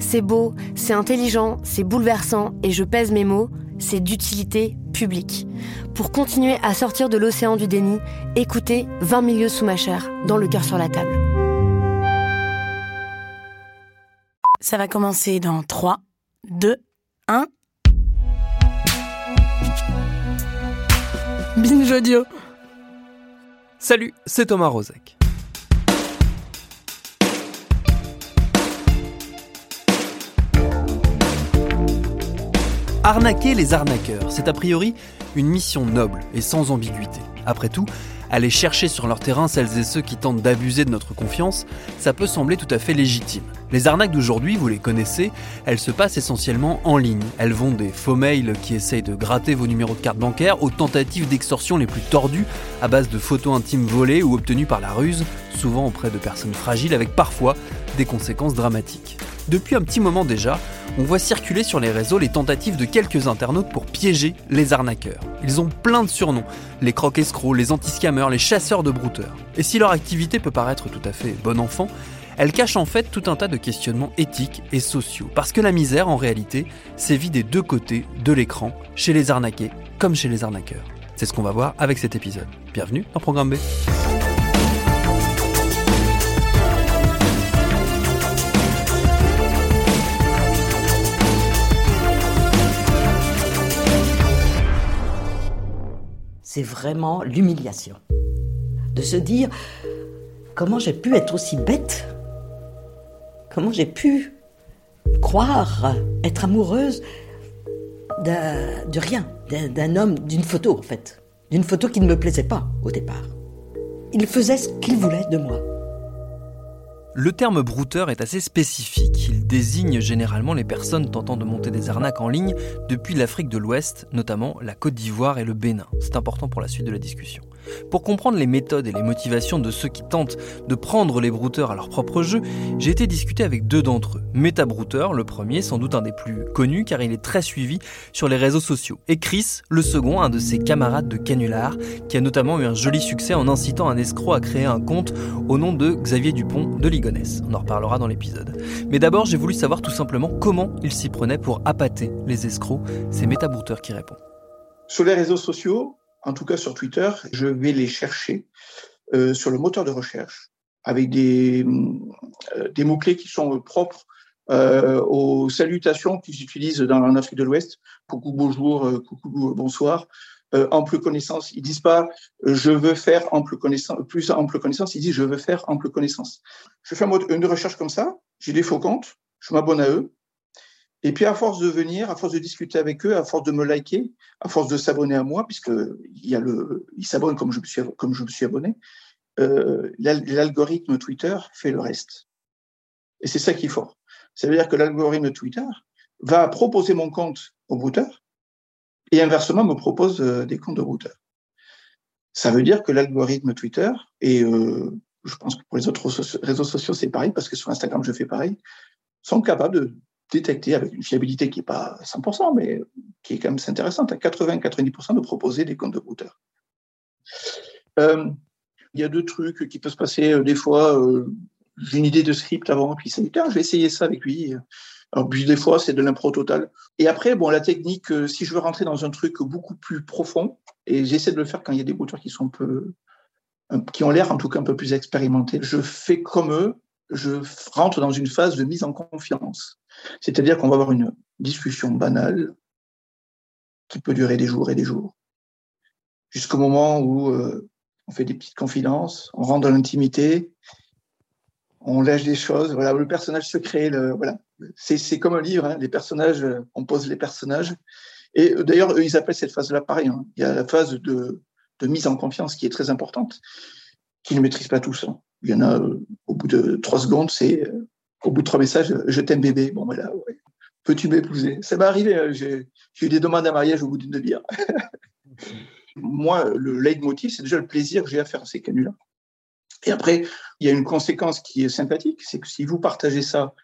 C'est beau, c'est intelligent, c'est bouleversant, et je pèse mes mots, c'est d'utilité publique. Pour continuer à sortir de l'océan du déni, écoutez 20 milieux sous ma chair, dans le cœur sur la table. Ça va commencer dans 3, 2, 1. Binge audio. Salut, c'est Thomas Rozek. Arnaquer les arnaqueurs, c'est a priori une mission noble et sans ambiguïté. Après tout, aller chercher sur leur terrain celles et ceux qui tentent d'abuser de notre confiance, ça peut sembler tout à fait légitime. Les arnaques d'aujourd'hui, vous les connaissez, elles se passent essentiellement en ligne. Elles vont des faux mails qui essayent de gratter vos numéros de carte bancaire aux tentatives d'extorsion les plus tordues à base de photos intimes volées ou obtenues par la ruse, souvent auprès de personnes fragiles avec parfois des conséquences dramatiques. Depuis un petit moment déjà, on voit circuler sur les réseaux les tentatives de quelques internautes pour piéger les arnaqueurs. Ils ont plein de surnoms, les croque-escrocs, les anti-scammers, les chasseurs de brouteurs. Et si leur activité peut paraître tout à fait bon enfant, elle cache en fait tout un tas de questionnements éthiques et sociaux. Parce que la misère, en réalité, sévit des deux côtés de l'écran, chez les arnaqués comme chez les arnaqueurs. C'est ce qu'on va voir avec cet épisode. Bienvenue dans Programme B. c'est vraiment l'humiliation. De se dire comment j'ai pu être aussi bête, comment j'ai pu croire être amoureuse de rien, d'un homme, d'une photo en fait, d'une photo qui ne me plaisait pas au départ. Il faisait ce qu'il voulait de moi. Le terme brouteur est assez spécifique. Il désigne généralement les personnes tentant de monter des arnaques en ligne depuis l'Afrique de l'Ouest, notamment la Côte d'Ivoire et le Bénin. C'est important pour la suite de la discussion. Pour comprendre les méthodes et les motivations de ceux qui tentent de prendre les brouteurs à leur propre jeu, j'ai été discuter avec deux d'entre eux. Metabrouteur, le premier, sans doute un des plus connus car il est très suivi sur les réseaux sociaux. Et Chris, le second, un de ses camarades de canular, qui a notamment eu un joli succès en incitant un escroc à créer un compte au nom de Xavier Dupont de Ligonnès. On en reparlera dans l'épisode. Mais d'abord, j'ai voulu savoir tout simplement comment il s'y prenait pour appâter les escrocs. C'est Metabrouteur qui répond. Sur les réseaux sociaux, en tout cas sur Twitter, je vais les chercher euh, sur le moteur de recherche avec des, euh, mots-clés qui sont propres euh, aux salutations qu'ils utilisent dans l'Afrique Afrique de l'Ouest. Coucou, bonjour, coucou, bonsoir. Ample connaissance. Ils disent pas je veux faire ample connaissance, plus ample connaissance. Ils disent je veux faire ample connaissance. Je fais une recherche comme ça. J'ai des faux comptes. Je m'abonne à eux. Et puis, à force de venir, à force de discuter avec eux, à force de me liker, à force de s'abonner à moi, puisque il y a le, ils s'abonnent comme je me suis, comme je me suis abonné, euh, l'algorithme Twitter fait le reste. Et c'est ça qui est fort. Ça veut dire que l'algorithme Twitter va proposer mon compte au routeur et inversement me propose euh, des comptes de routeur. Ça veut dire que l'algorithme Twitter, et euh, je pense que pour les autres réseaux sociaux c'est pareil, parce que sur Instagram je fais pareil, sont capables de détecter avec une fiabilité qui n'est pas 100%, mais qui est quand même intéressante, à 80-90% de proposer des comptes de routeur. Euh, il y a deux trucs qui peuvent se passer euh, des fois. Euh, j'ai une idée de script avant, puis ça je vais essayer ça avec lui. Alors, puis des fois, c'est de l'impro total. Et après, bon, la technique, si je veux rentrer dans un truc beaucoup plus profond, et j'essaie de le faire quand il y a des routeurs qui sont peu, qui ont l'air en tout cas un peu plus expérimentés. Je fais comme eux, je rentre dans une phase de mise en confiance. C'est-à-dire qu'on va avoir une discussion banale qui peut durer des jours et des jours, jusqu'au moment où euh, on fait des petites confidences, on rentre dans l'intimité, on lâche des choses. Voilà, le personnage secret, le, voilà, c'est comme un livre. Hein, les personnages, on pose les personnages. Et euh, d'ailleurs, eux, ils appellent cette phase-là pareil. Hein. Il y a la phase de, de, mise en confiance qui est très importante, qu'ils ne maîtrisent pas tous. Hein. Il y en a, euh, au bout de trois secondes, c'est euh, au bout de trois messages, je t'aime bébé. Bon, voilà, peux-tu m'épouser? Ça m'est arrivé, hein, j'ai eu des demandes à mariage au bout d'une demi-heure. Moi, le leitmotiv, c'est déjà le plaisir que j'ai à faire ces canulars. Et après, il y a une conséquence qui est sympathique, c'est que si vous partagez ça,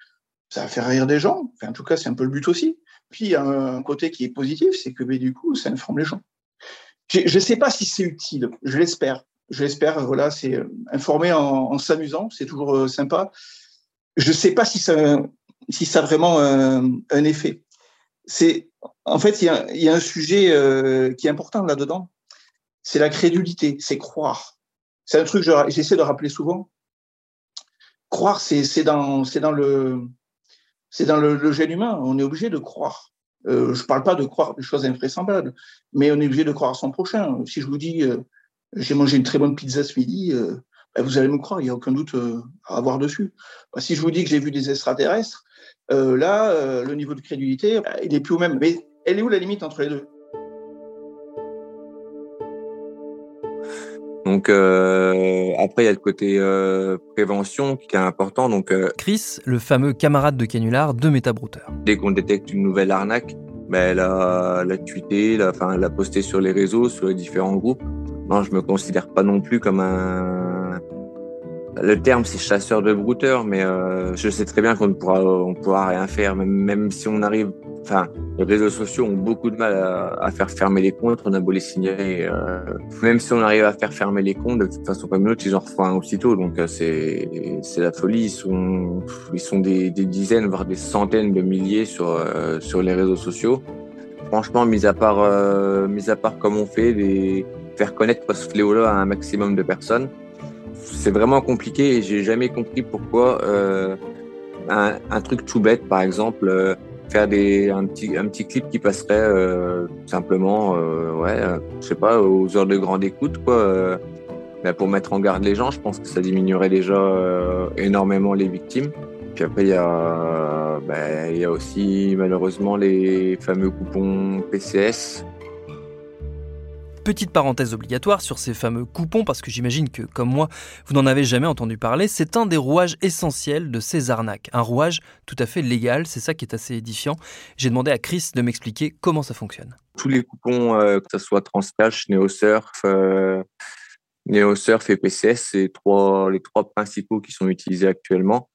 ça va faire rire des gens. Enfin, en tout cas, c'est un peu le but aussi. Puis, il y a un côté qui est positif, c'est que mais, du coup, ça informe les gens. Je ne sais pas si c'est utile, je l'espère. Je l'espère, voilà, c'est euh, informer en, s'amusant, c'est toujours euh, sympa. Je ne sais pas si ça, a vraiment un, un effet. C'est, en fait, il y a, un sujet euh, qui est important là-dedans. C'est la crédulité, c'est croire. C'est un truc que j'essaie de rappeler souvent. Croire, c'est dans, le, c'est gène humain. On est obligé de croire. Euh, je ne parle pas de croire des choses invraisemblables, mais on est obligé de croire à son prochain. Si je vous dis, euh, j'ai mangé une très bonne pizza ce midi, euh, ben vous allez me croire, il n'y a aucun doute euh, à avoir dessus. Ben, si je vous dis que j'ai vu des extraterrestres, euh, là, le niveau de crédulité, ben, il n'est plus au même. Mais elle est où la limite entre les deux? Donc euh, après, il y a le côté euh, prévention qui est important. Donc euh, Chris, le fameux camarade de canular de Metabrouter. Dès qu'on détecte une nouvelle arnaque, ben, la, la tweeter, la, enfin, la poster sur les réseaux, sur les différents groupes. Non, je me considère pas non plus comme un. Le terme c'est chasseur de brouteurs, mais euh, je sais très bien qu'on ne pourra, rien faire, même, si on arrive enfin, les réseaux sociaux ont beaucoup de mal à, faire fermer les comptes. On a beau les signaler, euh, même si on arrive à faire fermer les comptes, de toute façon comme une autre, ils en refont un aussitôt. Donc euh, c'est la folie. Ils sont des, dizaines voire des centaines de milliers sur sur les réseaux sociaux. Franchement, mis à part mis à part comme on fait, des, faire connaître ce fléau-là à un maximum de personnes, c'est vraiment compliqué. Et j'ai jamais compris pourquoi euh, un, truc tout bête, par exemple faire des un petit un petit clip qui passerait euh, simplement euh, ouais euh, je sais pas aux heures de grande écoute quoi euh, ben pour mettre en garde les gens je pense que ça diminuerait déjà euh, énormément les victimes puis après il y ben, il y a aussi malheureusement les fameux coupons PCS petite parenthèse obligatoire sur ces fameux coupons, parce que j'imagine que, comme moi, vous n'en avez jamais entendu parler, c'est un des rouages essentiels de ces arnaques. Un rouage tout à fait légal, c'est ça qui est assez édifiant. J'ai demandé à Chris de m'expliquer comment ça fonctionne. Tous les coupons, euh, que ce soit Transcash, NeoSurf, euh, NeoSurf et PCS, c'est les trois principaux qui sont utilisés actuellement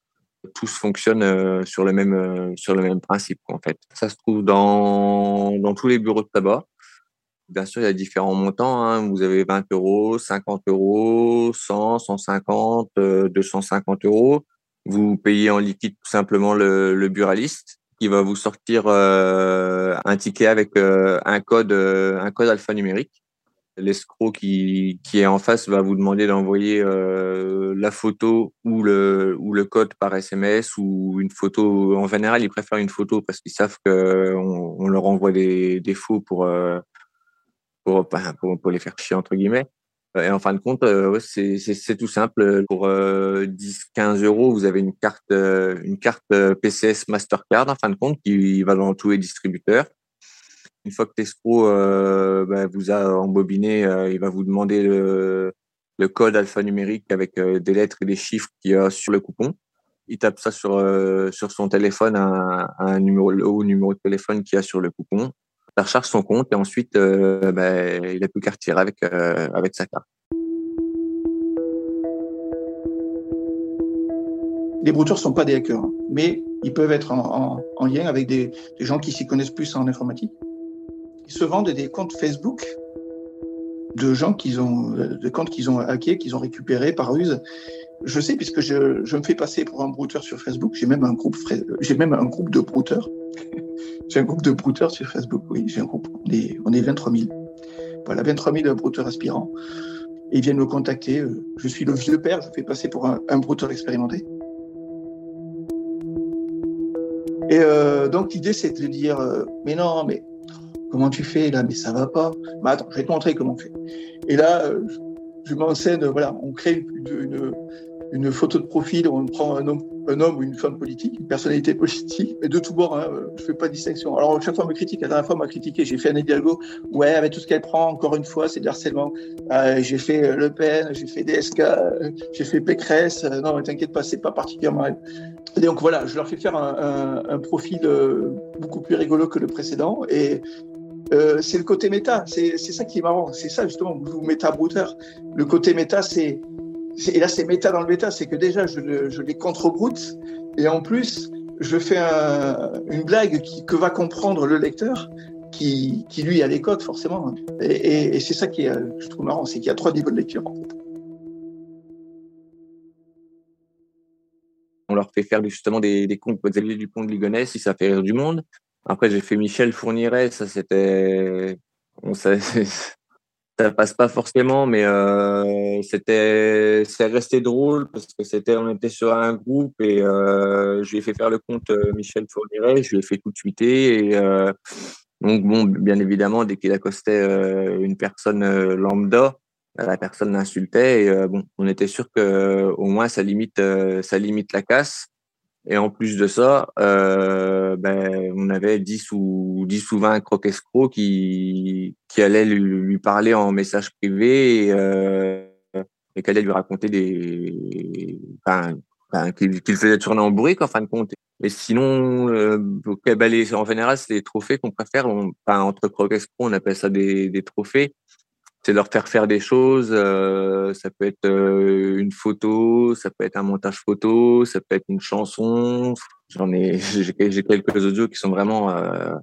tous fonctionnent euh, sur le même principe en fait. Ça se trouve dans tous les bureaux de tabac. Bien sûr, il y a différents montants. Hein. Vous avez 20 euros, 50 euros, 100, 150, euh, 250 euros. Vous payez en liquide tout simplement le, le buraliste qui va vous sortir euh, un ticket avec euh, un code, euh, un code alphanumérique. L'escroc qui, qui est en face va vous demander d'envoyer la photo ou le, ou le code par SMS ou une photo. En général, ils préfèrent une photo parce qu'ils savent qu'on on leur envoie des, des faux pour, pour, pour, les faire chier, entre guillemets. Et en fin de compte, euh, c'est tout simple. Pour euh, 10, 15 euros, vous avez une carte, euh, une carte PCS Mastercard, en fin de compte, qui va dans tous les distributeurs. Une fois que l'escroc euh, bah, vous a embobiné, euh, il va vous demander le, code alphanumérique avec euh, des lettres et des chiffres qu'il y a sur le coupon. Il tape ça sur, sur son téléphone, un, un numéro, le haut numéro de téléphone qu'il y a sur le coupon recharge son compte et ensuite euh, ben, il a plus qu'à retirer avec, euh, avec sa carte. Les brouteurs ne sont pas des hackers, hein, mais ils peuvent être en, en, en lien avec des, gens qui s'y connaissent plus en informatique. Ils se vendent des comptes Facebook de gens qu'ils ont, de comptes qu'ils ont hackés, qu'ils ont récupérés par ruse. Je sais puisque je, me fais passer pour un brouteur sur Facebook. J'ai même un groupe, j'ai même un groupe de brouteurs. j'ai un groupe de brouteurs sur Facebook. Oui, j'ai un groupe. On est, on est 23 000. Voilà, 23 000 brouteurs aspirants. et ils viennent me contacter. Je suis le vieux père, je fais passer pour un, un brouteur expérimenté. Et euh, donc l'idée c'est de dire euh, mais non mais comment tu fais là mais ça va pas. Mais attends je vais te montrer comment on fait. Et là euh, je m'enseigne voilà on crée une, photo de profil on prend un homme ou une femme politique, une personnalité politique, mais de tous bords, hein, je fais pas de distinction. Alors, chaque fois, on me critique. La dernière fois, on m'a critiqué. J'ai fait un Hidalgo. Ouais, avec tout ce qu'elle prend, encore une fois, c'est du harcèlement. Euh, j'ai fait euh, Le Pen, j'ai fait DSK, euh, j'ai fait Pécresse. Euh, non, t'inquiète pas, c'est pas particulièrement elle. Et donc, voilà, je leur fais faire un, profil beaucoup plus rigolo que le précédent. Et euh, c'est le côté méta. C'est ça qui est marrant. C'est ça, justement, vous méta brouteur. Le côté méta, c'est et là c'est méta dans le méta, c'est que déjà je, les contre-broute et en plus je fais un, une blague que va comprendre le lecteur qui, lui a les codes forcément. Et, et, c'est ça qui est, je trouve marrant, c'est qu'il y a trois niveaux de lecture. On leur fait faire justement des, des comptes Xavier Dupont de Ligonnès, si ça fait rire du monde. Après, j'ai fait Michel Fourniret, ça c'était. Bon, ça, ça passe pas forcément, mais euh, c'était, c'est resté drôle parce que c'était, on était sur un groupe et euh, je lui ai fait faire le compte euh, Michel Fourniret, je lui ai fait tout de suite et donc bon, bien évidemment, dès qu'il accostait une personne lambda, la personne l'insultait et bon, on était sûr que au moins ça limite, ça limite la casse. Et en plus de ça, euh, ben, on avait 10 ou 10 ou 20 croque escrocs qui, qui allaient lui, parler en message privé et, euh, et qui allaient lui raconter des, enfin, qu'il qu faisait tourner en bourrique en fin de compte. Et sinon, euh, ben, les, en général, c'est les trophées qu'on préfère. On, enfin, entre croque escrocs, on appelle ça des, des trophées c'est leur faire faire des choses. Euh, ça peut être euh, une photo, ça peut être un montage photo, ça peut être une chanson. J'en ai, j'ai quelques audios qui sont vraiment, euh,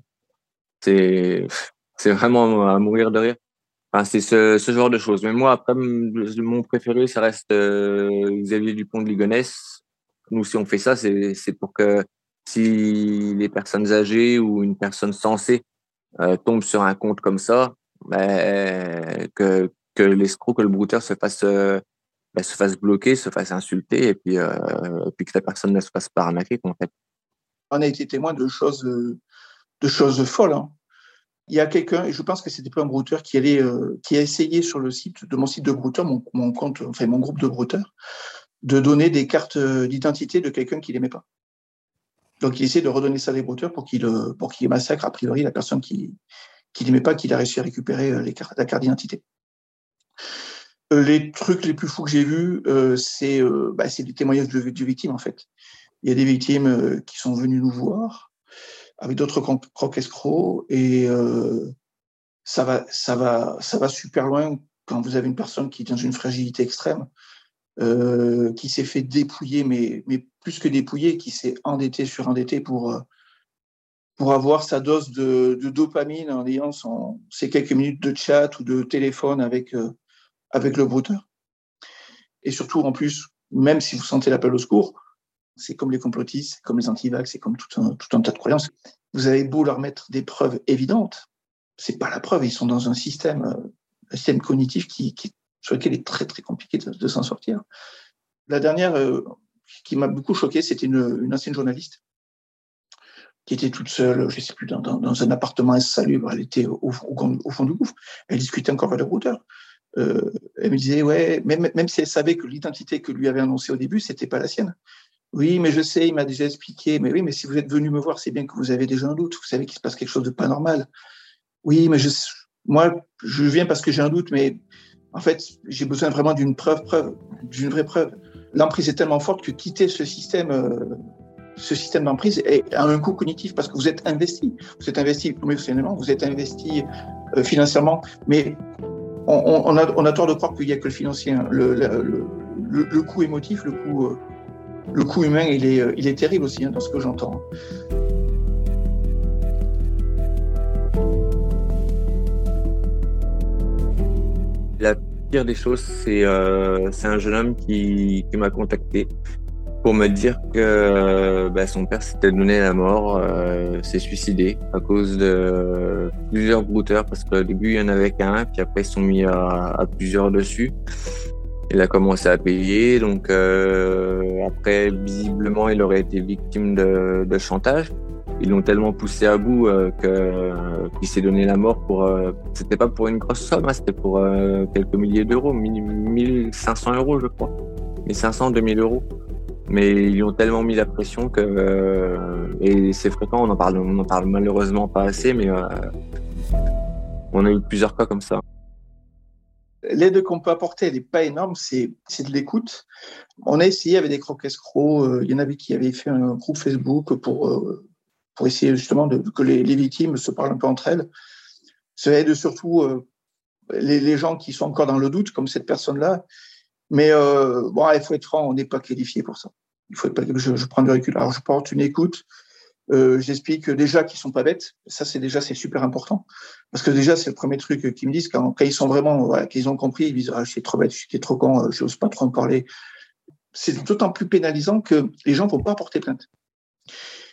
c'est, c'est vraiment à mourir de rire. Enfin, c'est ce, ce genre de choses. Mais moi, après, mon préféré, ça reste euh, Xavier Dupont de Ligonnès. Nous, si on fait ça, c'est, c'est pour que si les personnes âgées ou une personne sensée euh, tombe sur un compte comme ça, ben, que, que l'escroc, que le brouteur se fasse, euh, ben, se fasse bloquer, se fasse insulter et puis, euh, puis que la personne ne se fasse pas arnaquer. En fait. On a été témoin de choses, de choses folles. Hein. Il y a quelqu'un, et je pense que c'était pas un brouteur, qui, allait, euh, qui a essayé sur le site de mon site de brouteur, mon, compte, enfin mon groupe de brouteurs, de donner des cartes d'identité de quelqu'un qu'il n'aimait pas. Donc il essaie de redonner ça à des brouteurs pour qu'il pour qu'il massacre a priori la personne qui, qui n'aimait pas qu'il a réussi à récupérer euh, la carte d'identité. Euh, les trucs les plus fous que j'ai vus, euh, c'est bah, des témoignages de, de, victimes en fait. Il y a des victimes qui sont venues nous voir avec d'autres crocs escrocs et ça va, ça va, ça va super loin quand vous avez une personne qui est dans une fragilité extrême, qui s'est fait dépouiller, mais, mais plus que dépouiller, qui s'est endetté sur endetté pour pour avoir sa dose de, dopamine en ayant son, ses quelques minutes de chat ou de téléphone avec, euh, avec le brouteur. Et surtout, en plus, même si vous sentez l'appel au secours, c'est comme les complotistes, c'est comme les antivax, c'est comme tout un, tas de croyances. Vous avez beau leur mettre des preuves évidentes, c'est pas la preuve. Ils sont dans un système, euh, un système cognitif qui, sur lequel il est très très compliqué de, s'en sortir. La dernière euh, qui m'a beaucoup choqué, c'était une ancienne journaliste qui était toute seule, je sais plus, dans, un appartement insalubre. Elle était au, fond du gouffre. Elle discutait encore avec le routeur. Euh, elle me disait, ouais, même, même si elle savait que l'identité que lui avait annoncée au début, c'était pas la sienne. Oui, mais je sais, il m'a déjà expliqué. Mais oui, mais si vous êtes venu me voir, c'est bien que vous avez déjà un doute. Vous savez qu'il se passe quelque chose de pas normal. Oui, mais je, moi, je viens parce que j'ai un doute, mais en fait, j'ai besoin vraiment d'une preuve, preuve, d'une vraie preuve. L'emprise est tellement forte que quitter ce système, euh, ce système d'emprise a un coût cognitif parce que vous êtes investi. Vous êtes investi émotionnellement, vous êtes investi euh, financièrement, mais on, a, tort de croire qu'il n'y a que le financier. Hein. Le, coût émotif, le coût, euh, humain, il est, il est terrible aussi hein, dans ce que j'entends. La pire des choses, c'est euh, un jeune homme qui m'a contacté pour me dire que bah, son père s'était donné la mort, euh, s'est suicidé à cause de plusieurs brouteurs, parce qu'au début il y en avait qu'un, puis après ils sont mis à, plusieurs dessus. Il a commencé à payer, donc euh, après visiblement il aurait été victime de, chantage. Ils l'ont tellement poussé à bout euh, qu'il s'est donné la mort pour. Euh, c'était pas pour une grosse somme, hein, c'était pour euh, quelques milliers d'euros, 1500 euros je crois, 1500, 2000 euros mais ils ont tellement mis la pression que euh, et c'est fréquent, on en parle, on en parle malheureusement pas assez, mais euh, on a eu plusieurs cas comme ça. L'aide qu'on peut apporter, elle n'est pas énorme, c'est de l'écoute. On a essayé avec des crocs escrocs, euh, il y en avait qui avaient fait un groupe Facebook pour, pour essayer justement de, que les, victimes se parlent un peu entre elles. Ça aide surtout les, gens qui sont encore dans le doute, comme cette personne-là, mais euh, bon, il faut être franc, on n'est pas qualifié pour ça. Il faut pas, je, je prends du recul. Alors, je porte une écoute. Euh, J'explique déjà qu'ils sont pas bêtes. Ça, c'est déjà c'est super important parce que déjà c'est le premier truc qu'ils me disent quand, quand ils sont vraiment, voilà, qu'ils ont compris, ils disent ah, je trop bête, je trop con, euh, je n'ose pas trop en parler. C'est d'autant plus pénalisant que les gens vont pas porter plainte.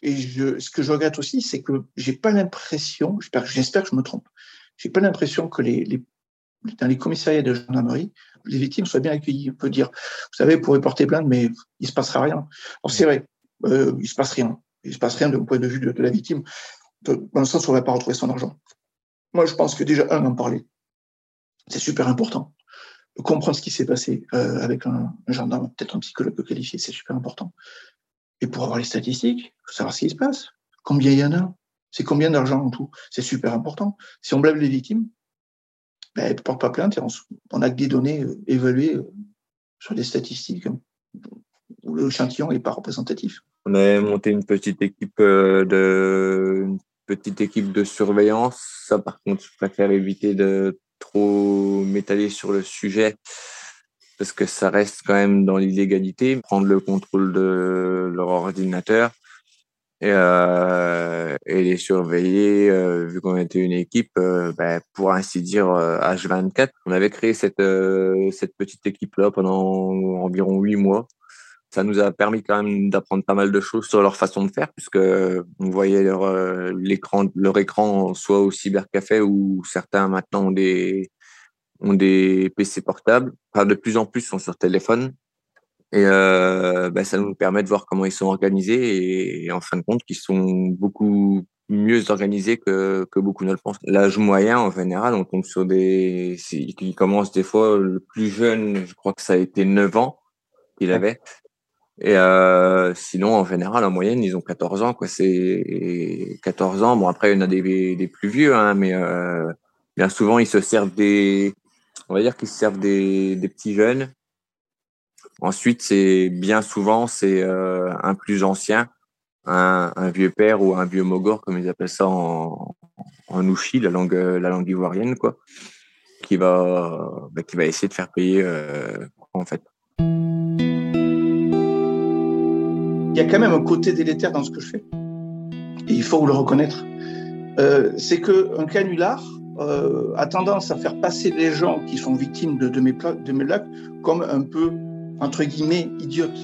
Et je, ce que je regrette aussi, c'est que j'ai pas l'impression, j'espère que je me trompe, j'ai pas l'impression que les, les, dans les commissariats de gendarmerie, les victimes soient bien accueillies. On peut dire, vous savez, vous pourrez porter plainte, mais il se passera rien. C'est vrai, euh, il se passe rien. Il se passe rien de point de vue de, la victime, dans le sens où on va pas retrouver son argent. Moi, je pense que déjà, un, en parler, c'est super important. Comprendre ce qui s'est passé euh, avec un, gendarme, peut-être un psychologue qualifié, c'est super important. Et pour avoir les statistiques, faut savoir ce qui se passe. Combien il y en a? C'est combien d'argent en tout? C'est super important. Si on blâme les victimes, ben, elle ne porte pas plainte on, a que des données euh, évaluées euh, sur des statistiques hein, où l'échantillon n'est pas représentatif. On a monté une petite équipe euh, de une petite équipe de surveillance. Ça, par contre, je préfère éviter de trop m'étaler sur le sujet parce que ça reste quand même dans l'illégalité. Prendre le contrôle de leur ordinateur, et, euh, et les surveiller, euh, vu qu'on était une équipe, euh, ben, pour ainsi dire H24. On avait créé cette, cette petite équipe-là pendant environ huit mois. Ça nous a permis quand même d'apprendre pas mal de choses sur leur façon de faire, puisque on voyait leur, l'écran, leur écran soit au cybercafé ou certains maintenant ont des, ont des PC portables. Enfin, de plus en plus sont sur téléphone. Et euh, bah, ça nous permet de voir comment ils sont organisés et, en fin de compte qu'ils sont beaucoup mieux organisés que, que beaucoup ne le pensent. L'âge moyen, en général, on tombe sur des... qui commencent des fois, le plus jeune, je crois que ça a été 9 ans qu'il avait. Et euh, sinon, en général, en moyenne, ils ont 14 ans. quoi. C'est 14 ans. Bon, après, il y en a des, des plus vieux, hein, mais euh, bien souvent, ils se servent des... On va dire qu'ils se servent des, des petits jeunes Ensuite, c'est bien souvent c'est euh, un plus ancien, un, un, vieux père ou un vieux mogor comme ils appellent ça en, en ouchi, la langue la langue ivoirienne quoi, qui va bah, qui va essayer de faire payer euh, en fait. Il y a quand même un côté délétère dans ce que je fais. Et il faut le reconnaître. Euh, c'est que un canular a tendance à faire passer les gens qui sont victimes de, de mes, de mes blagues comme un peu entre guillemets, idiote.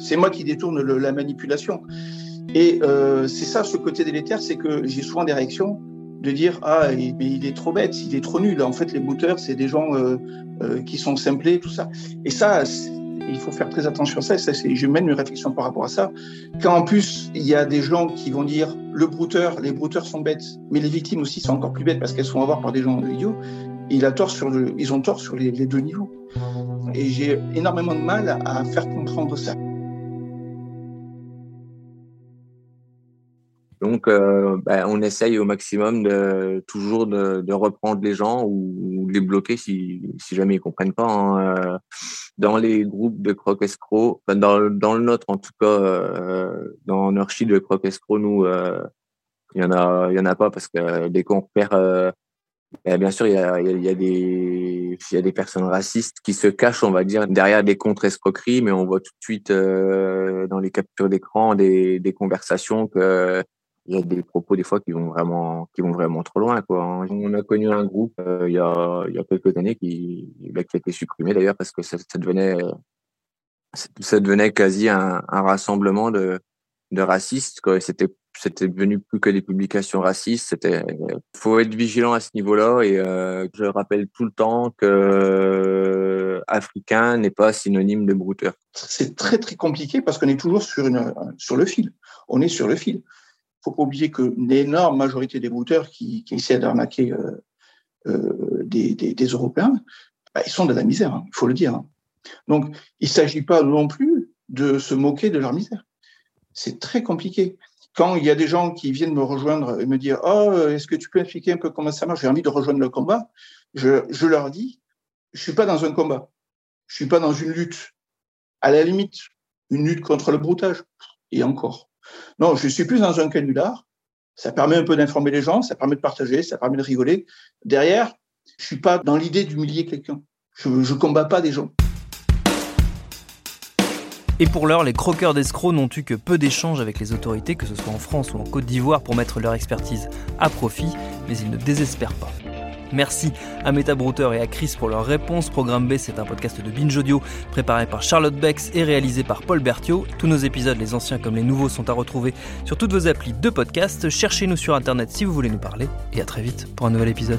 C'est moi qui détourne la manipulation. Et euh, c'est ça, ce côté délétère, c'est que j'ai souvent des réactions de dire ah il, il, est trop bête, il est trop nul. En fait, les booters, c'est des gens euh, euh, qui sont simplés, tout ça. Et ça, il faut faire très attention à ça. ça je mène une réflexion par rapport à ça. Quand en plus il y a des gens qui vont dire le brouteur, les brouteurs sont bêtes, mais les victimes aussi sont encore plus bêtes parce qu'elles sont avoir par des gens idiots. Ils ont tort sur les, deux niveaux. Et j'ai énormément de mal à faire comprendre ça. Donc, euh, ben, on essaye au maximum de toujours de, reprendre les gens ou, de les bloquer si, jamais ils comprennent pas. Hein. Euh, dans les groupes de croc escroc, dans, le nôtre en tout cas, euh, dans Nurshi de croc escroc, nous, euh, il y en a, pas parce que dès qu'on perd eh bien sûr, il y a, il y a, des, il y a des personnes racistes qui se cachent, on va dire, derrière des contre-escroqueries, mais on voit tout de suite euh, dans les captures d'écran des, des conversations que il y a des propos des fois qui vont vraiment, qui vont vraiment trop loin. Quoi. On a connu un groupe euh, il, y a, il y a quelques années qui, bah, qui a été supprimé d'ailleurs parce que ça, ça devenait ça devenait quasi un, un rassemblement de, de racistes. Quoi. C'était c'était devenu plus que des publications racistes. C'était faut être vigilant à ce niveau-là et euh, je rappelle tout le temps que euh, africain n'est pas synonyme de brouteur. C'est très très compliqué parce qu'on est toujours sur le fil. On est sur le fil. Faut pas oublier que l'énorme majorité des brouteurs qui, essaient d'arnaquer euh, euh, des, Européens, bah, ils sont de la misère. Hein, il faut le dire. Hein. Donc il s'agit pas non plus de se moquer de leur misère. C'est très compliqué quand il y a des gens qui viennent me rejoindre et me dire oh est-ce que tu peux expliquer un peu comment ça marche? J'ai envie de rejoindre le combat. Je, leur dis je suis pas dans un combat. Je suis pas dans une lutte. À la limite une lutte contre le broutage. Et encore non je suis plus dans un canular. Ça permet un peu d'informer les gens ça permet de partager ça permet de rigoler. Derrière je suis pas dans l'idée d'humilier quelqu'un. Je je combats pas des gens et pour l'heure, les croqueurs d'escrocs n'ont eu que peu d'échanges avec les autorités, que ce soit en France ou en Côte d'Ivoire, pour mettre leur expertise à profit, mais ils ne désespèrent pas. Merci à Metabrouter et à Chris pour leur réponse. Programme B, c'est un podcast de Binge Audio préparé par Charlotte Bex et réalisé par Paul Berthiaud. Tous nos épisodes, les anciens comme les nouveaux, sont à retrouver sur toutes vos applis de podcast. Cherchez-nous sur internet si vous voulez nous parler. Et à très vite pour un nouvel épisode.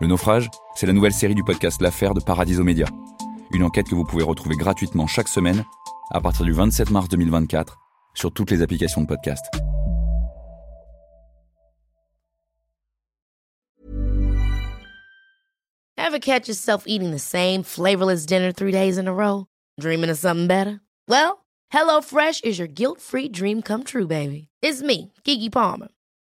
Le naufrage, c'est la nouvelle série du podcast L'affaire de Paradiso Média. Une enquête que vous pouvez retrouver gratuitement chaque semaine à partir du 27 mars 2024 sur toutes les applications de podcast. Ever catch yourself eating the same flavorless dinner three days in a row? Dreaming of something better? Well, HelloFresh is your guilt-free dream come true, baby. It's me, Kiki Palmer.